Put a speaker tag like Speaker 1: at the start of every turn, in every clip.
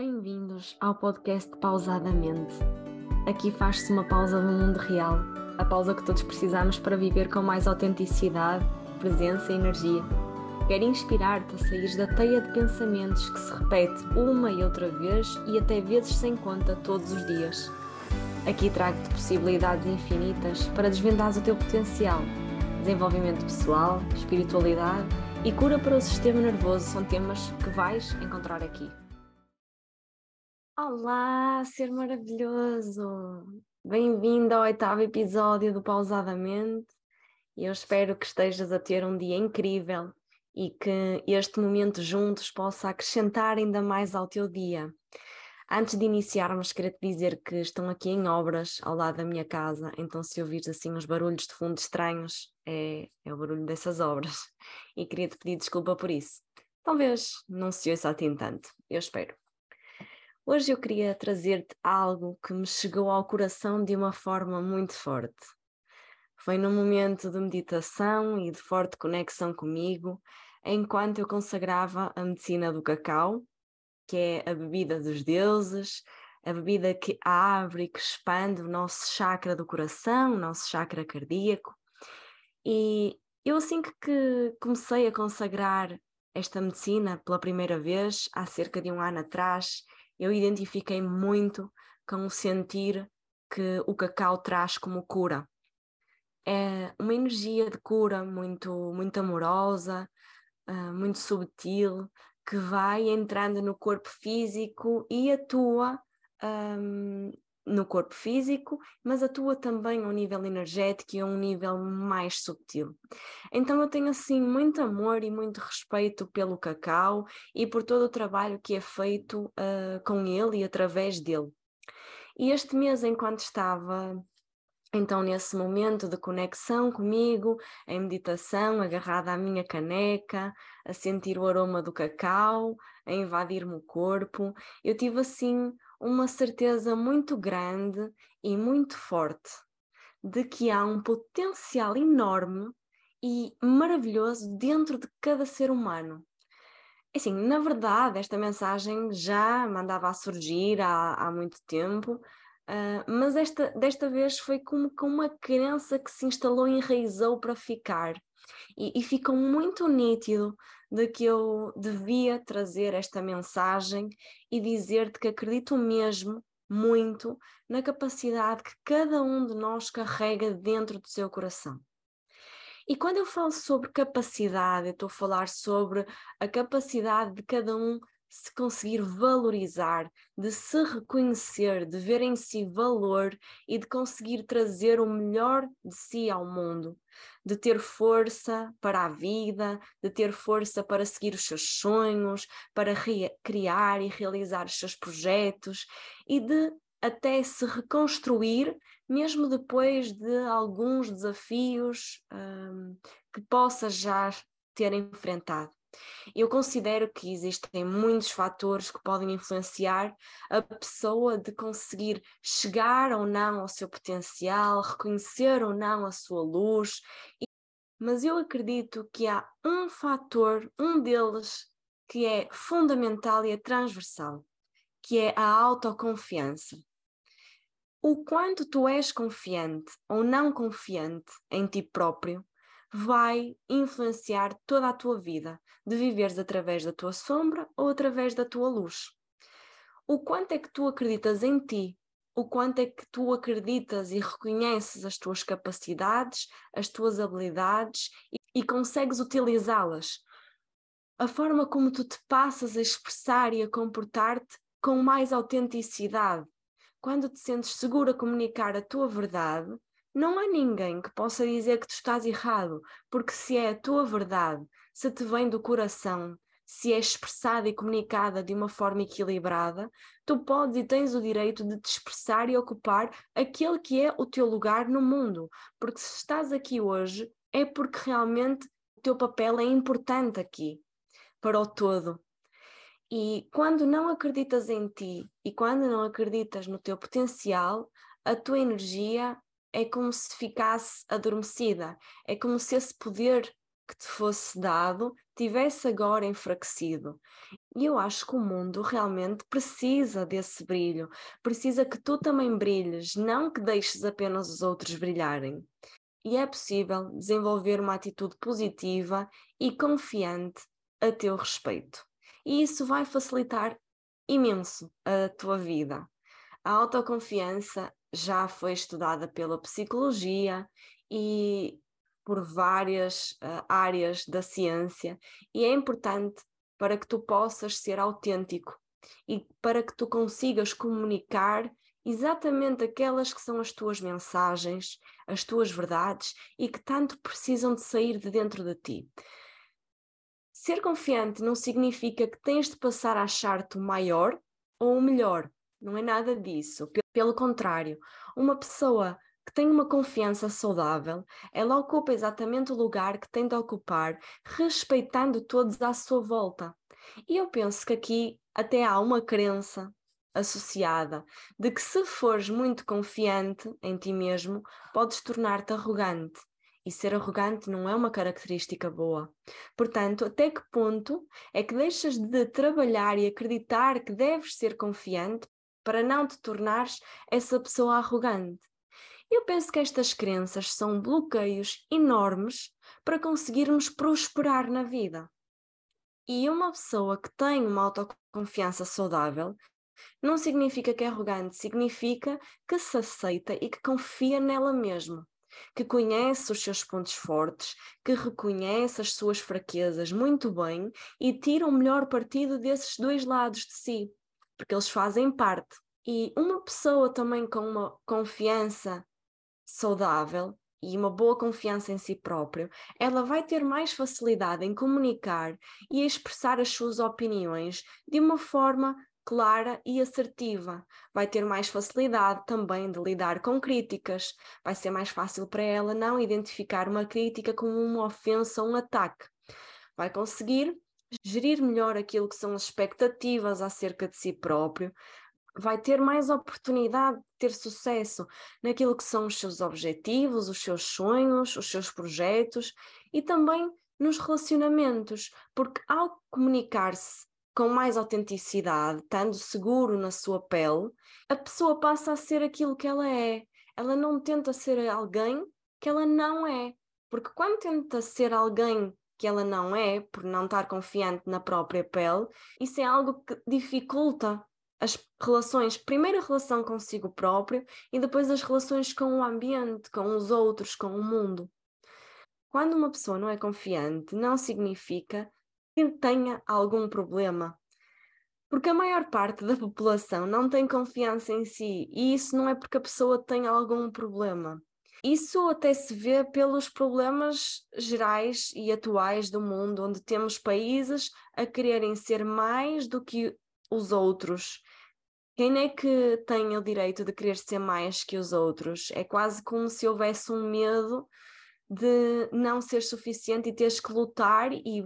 Speaker 1: Bem-vindos ao podcast Pausadamente. Aqui faz-se uma pausa do mundo real, a pausa que todos precisamos para viver com mais autenticidade, presença e energia. Quero inspirar-te a sair da teia de pensamentos que se repete uma e outra vez e até vezes sem conta todos os dias. Aqui trago-te possibilidades infinitas para desvendar o teu potencial. Desenvolvimento pessoal, espiritualidade e cura para o sistema nervoso são temas que vais encontrar aqui. Olá, ser maravilhoso! Bem-vindo ao oitavo episódio do Pausadamente. Eu espero que estejas a ter um dia incrível e que este momento juntos possa acrescentar ainda mais ao teu dia. Antes de iniciarmos, queria te dizer que estão aqui em obras ao lado da minha casa, então se ouvires assim uns barulhos de fundo estranhos, é, é o barulho dessas obras. E queria te pedir desculpa por isso. Talvez não se ouça assim tanto, eu espero. Hoje eu queria trazer-te algo que me chegou ao coração de uma forma muito forte. Foi num momento de meditação e de forte conexão comigo, enquanto eu consagrava a medicina do cacau, que é a bebida dos deuses, a bebida que abre e que expande o nosso chakra do coração, o nosso chakra cardíaco. E eu, assim que, comecei a consagrar esta medicina pela primeira vez, há cerca de um ano atrás, eu identifiquei muito com o sentir que o cacau traz como cura. É uma energia de cura muito, muito amorosa, uh, muito subtil, que vai entrando no corpo físico e atua um, no corpo físico, mas atua também a um nível energético e a um nível mais subtil. Então eu tenho assim muito amor e muito respeito pelo cacau e por todo o trabalho que é feito uh, com ele e através dele. E este mês, enquanto estava então, nesse momento de conexão comigo, em meditação, agarrada à minha caneca, a sentir o aroma do cacau, a invadir-me o corpo, eu tive assim uma certeza muito grande e muito forte de que há um potencial enorme e maravilhoso dentro de cada ser humano. Assim, na verdade, esta mensagem já mandava a surgir há, há muito tempo, uh, mas esta, desta vez foi como com uma crença que se instalou e enraizou para ficar. E, e ficou muito nítido de que eu devia trazer esta mensagem e dizer-te que acredito mesmo muito na capacidade que cada um de nós carrega dentro do seu coração. E quando eu falo sobre capacidade, eu estou a falar sobre a capacidade de cada um se conseguir valorizar, de se reconhecer, de ver em si valor e de conseguir trazer o melhor de si ao mundo, de ter força para a vida, de ter força para seguir os seus sonhos, para criar e realizar os seus projetos e de até se reconstruir, mesmo depois de alguns desafios um, que possa já ter enfrentado. Eu considero que existem muitos fatores que podem influenciar a pessoa de conseguir chegar ou não ao seu potencial, reconhecer ou não a sua luz, mas eu acredito que há um fator, um deles, que é fundamental e é transversal, que é a autoconfiança. O quanto tu és confiante ou não confiante em ti próprio vai influenciar toda a tua vida, de viveres através da tua sombra ou através da tua luz. O quanto é que tu acreditas em ti, o quanto é que tu acreditas e reconheces as tuas capacidades, as tuas habilidades e, e consegues utilizá-las. A forma como tu te passas a expressar e a comportar-te com mais autenticidade. Quando te sentes seguro a comunicar a tua verdade, não há ninguém que possa dizer que tu estás errado, porque se é a tua verdade, se te vem do coração, se é expressada e comunicada de uma forma equilibrada, tu podes e tens o direito de te expressar e ocupar aquele que é o teu lugar no mundo. Porque se estás aqui hoje, é porque realmente o teu papel é importante aqui, para o todo. E quando não acreditas em ti e quando não acreditas no teu potencial, a tua energia é como se ficasse adormecida, é como se esse poder que te fosse dado tivesse agora enfraquecido. E eu acho que o mundo realmente precisa desse brilho, precisa que tu também brilhes, não que deixes apenas os outros brilharem. E é possível desenvolver uma atitude positiva e confiante a teu respeito. E isso vai facilitar imenso a tua vida. A autoconfiança já foi estudada pela psicologia e por várias uh, áreas da ciência, e é importante para que tu possas ser autêntico e para que tu consigas comunicar exatamente aquelas que são as tuas mensagens, as tuas verdades e que tanto precisam de sair de dentro de ti. Ser confiante não significa que tens de passar a achar-te o maior ou o melhor. Não é nada disso. Pelo contrário, uma pessoa que tem uma confiança saudável, ela ocupa exatamente o lugar que tem de ocupar, respeitando todos à sua volta. E eu penso que aqui até há uma crença associada de que se fores muito confiante em ti mesmo, podes tornar-te arrogante. E ser arrogante não é uma característica boa. Portanto, até que ponto é que deixas de trabalhar e acreditar que deves ser confiante para não te tornares essa pessoa arrogante? Eu penso que estas crenças são bloqueios enormes para conseguirmos prosperar na vida. E uma pessoa que tem uma autoconfiança saudável não significa que é arrogante, significa que se aceita e que confia nela mesma, que conhece os seus pontos fortes, que reconhece as suas fraquezas muito bem e tira o melhor partido desses dois lados de si, porque eles fazem parte. E uma pessoa também com uma confiança saudável e uma boa confiança em si próprio, ela vai ter mais facilidade em comunicar e expressar as suas opiniões de uma forma clara e assertiva. Vai ter mais facilidade também de lidar com críticas. Vai ser mais fácil para ela não identificar uma crítica como uma ofensa ou um ataque. Vai conseguir gerir melhor aquilo que são as expectativas acerca de si próprio, vai ter mais oportunidade de ter sucesso naquilo que são os seus objetivos, os seus sonhos, os seus projetos e também nos relacionamentos, porque ao comunicar-se com mais autenticidade, estando seguro na sua pele, a pessoa passa a ser aquilo que ela é. Ela não tenta ser alguém que ela não é. Porque quando tenta ser alguém que ela não é, por não estar confiante na própria pele, isso é algo que dificulta as relações, primeiro a relação consigo próprio e depois as relações com o ambiente, com os outros, com o mundo. Quando uma pessoa não é confiante, não significa que tenha algum problema. Porque a maior parte da população não tem confiança em si e isso não é porque a pessoa tem algum problema. Isso até se vê pelos problemas gerais e atuais do mundo, onde temos países a quererem ser mais do que os outros. Quem é que tem o direito de querer ser mais que os outros? É quase como se houvesse um medo de não ser suficiente e teres que lutar e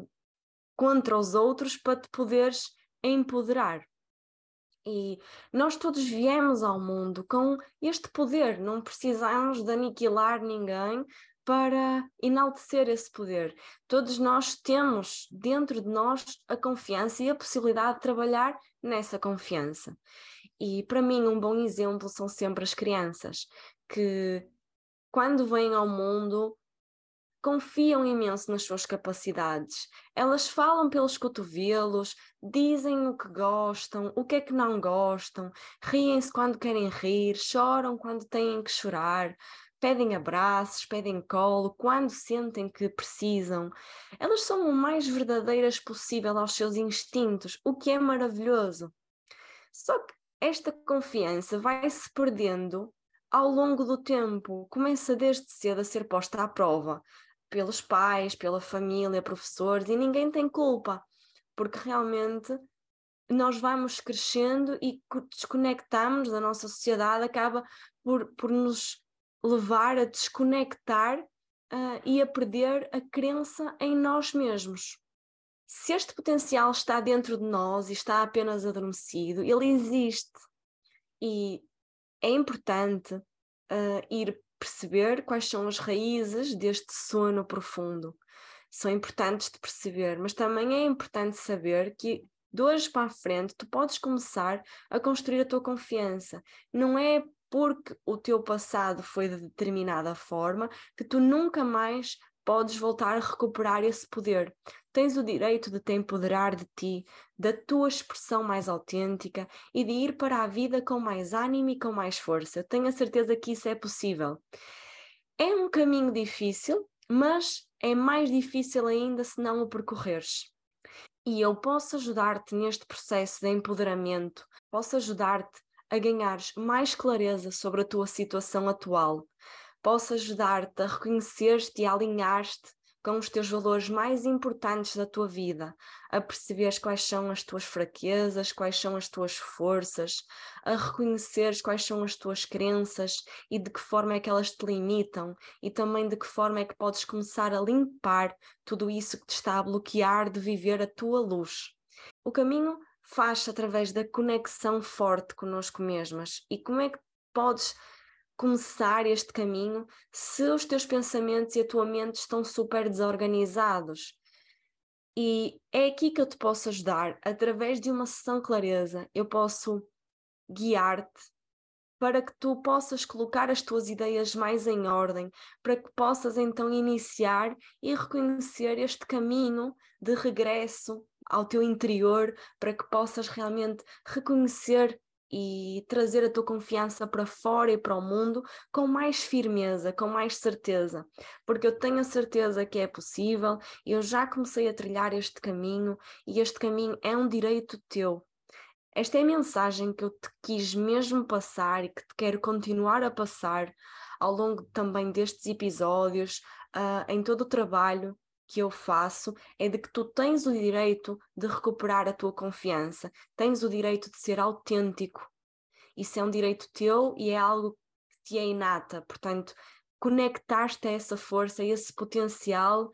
Speaker 1: contra os outros para te poderes empoderar. E nós todos viemos ao mundo com este poder, não precisamos de aniquilar ninguém para enaltecer esse poder. Todos nós temos dentro de nós a confiança e a possibilidade de trabalhar nessa confiança. E para mim, um bom exemplo são sempre as crianças, que quando vêm ao mundo confiam imenso nas suas capacidades. Elas falam pelos cotovelos, dizem o que gostam, o que é que não gostam, riem-se quando querem rir, choram quando têm que chorar, pedem abraços, pedem colo quando sentem que precisam. Elas são o mais verdadeiras possível aos seus instintos, o que é maravilhoso. Só que esta confiança vai se perdendo ao longo do tempo, começa desde cedo a ser posta à prova pelos pais, pela família, professores, e ninguém tem culpa, porque realmente nós vamos crescendo e desconectamos da nossa sociedade, acaba por, por nos levar a desconectar uh, e a perder a crença em nós mesmos. Se este potencial está dentro de nós e está apenas adormecido, ele existe e é importante uh, ir perceber quais são as raízes deste sono profundo. São importantes de perceber, mas também é importante saber que de hoje para a frente, tu podes começar a construir a tua confiança. Não é porque o teu passado foi de determinada forma que tu nunca mais podes voltar a recuperar esse poder. Tens o direito de te empoderar de ti, da tua expressão mais autêntica e de ir para a vida com mais ânimo e com mais força. Tenho a certeza que isso é possível. É um caminho difícil, mas é mais difícil ainda se não o percorreres. E eu posso ajudar-te neste processo de empoderamento, posso ajudar-te a ganhares mais clareza sobre a tua situação atual, posso ajudar-te a reconhecer-te e alinhar-te com os teus valores mais importantes da tua vida, a perceberes quais são as tuas fraquezas, quais são as tuas forças, a reconheceres quais são as tuas crenças e de que forma é que elas te limitam e também de que forma é que podes começar a limpar tudo isso que te está a bloquear de viver a tua luz. O caminho faz-se através da conexão forte connosco mesmas e como é que podes começar este caminho se os teus pensamentos e a tua mente estão super desorganizados. E é aqui que eu te posso ajudar, através de uma sessão clareza, eu posso guiar-te para que tu possas colocar as tuas ideias mais em ordem, para que possas então iniciar e reconhecer este caminho de regresso ao teu interior, para que possas realmente reconhecer e trazer a tua confiança para fora e para o mundo com mais firmeza, com mais certeza, porque eu tenho a certeza que é possível, eu já comecei a trilhar este caminho e este caminho é um direito teu. Esta é a mensagem que eu te quis mesmo passar e que te quero continuar a passar ao longo também destes episódios, uh, em todo o trabalho que eu faço é de que tu tens o direito de recuperar a tua confiança, tens o direito de ser autêntico. Isso é um direito teu e é algo que te é inata. Portanto, conectar-te a essa força, a esse potencial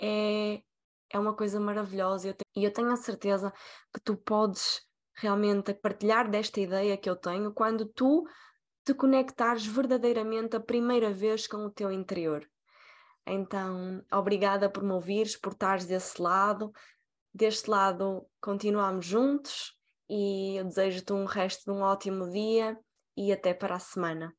Speaker 1: é, é uma coisa maravilhosa. Eu e eu tenho a certeza que tu podes realmente partilhar desta ideia que eu tenho quando tu te conectares verdadeiramente a primeira vez com o teu interior. Então, obrigada por me ouvires, por estares desse lado. Deste lado, continuamos juntos e eu desejo-te um resto de um ótimo dia e até para a semana.